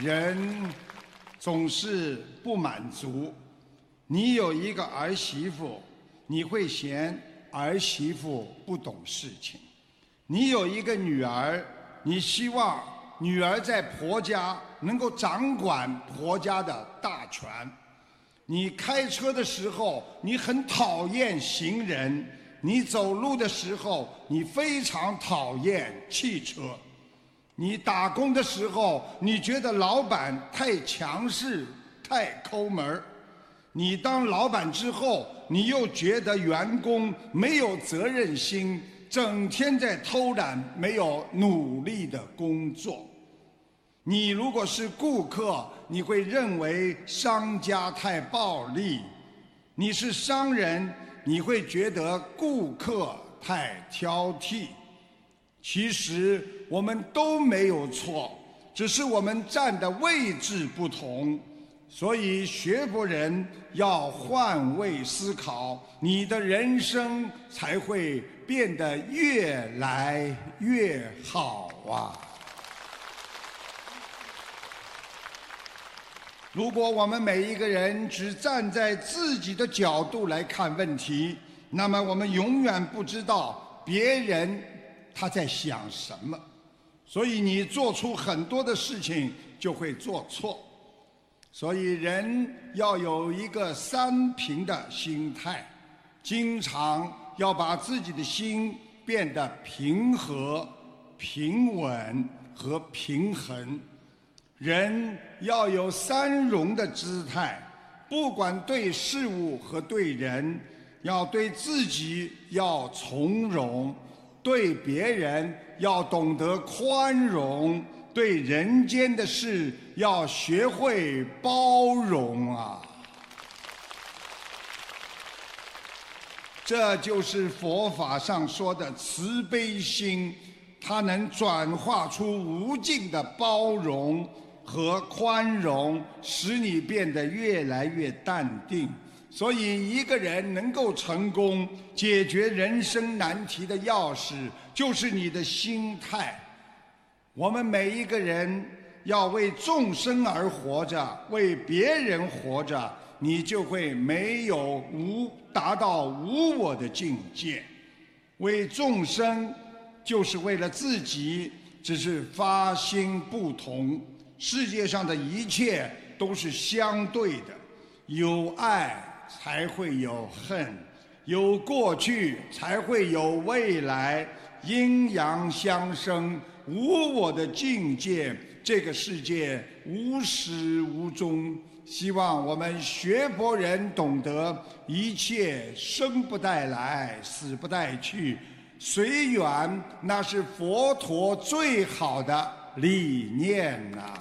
人总是不满足。你有一个儿媳妇，你会嫌儿媳妇不懂事情；你有一个女儿，你希望女儿在婆家能够掌管婆家的大权。你开车的时候，你很讨厌行人；你走路的时候，你非常讨厌汽车。你打工的时候，你觉得老板太强势、太抠门儿；你当老板之后，你又觉得员工没有责任心，整天在偷懒，没有努力的工作。你如果是顾客，你会认为商家太暴力；你是商人，你会觉得顾客太挑剔。其实我们都没有错，只是我们站的位置不同。所以学佛人要换位思考，你的人生才会变得越来越好啊！如果我们每一个人只站在自己的角度来看问题，那么我们永远不知道别人他在想什么，所以你做出很多的事情就会做错。所以人要有一个三平的心态，经常要把自己的心变得平和、平稳和平衡。人要有三容的姿态，不管对事物和对人，要对自己要从容，对别人要懂得宽容，对人间的事要学会包容啊！这就是佛法上说的慈悲心，它能转化出无尽的包容。和宽容使你变得越来越淡定，所以一个人能够成功解决人生难题的钥匙就是你的心态。我们每一个人要为众生而活着，为别人活着，你就会没有无达到无我的境界。为众生就是为了自己，只是发心不同。世界上的一切都是相对的，有爱才会有恨，有过去才会有未来，阴阳相生，无我的境界，这个世界无始无终。希望我们学佛人懂得，一切生不带来，死不带去，随缘，那是佛陀最好的理念呐。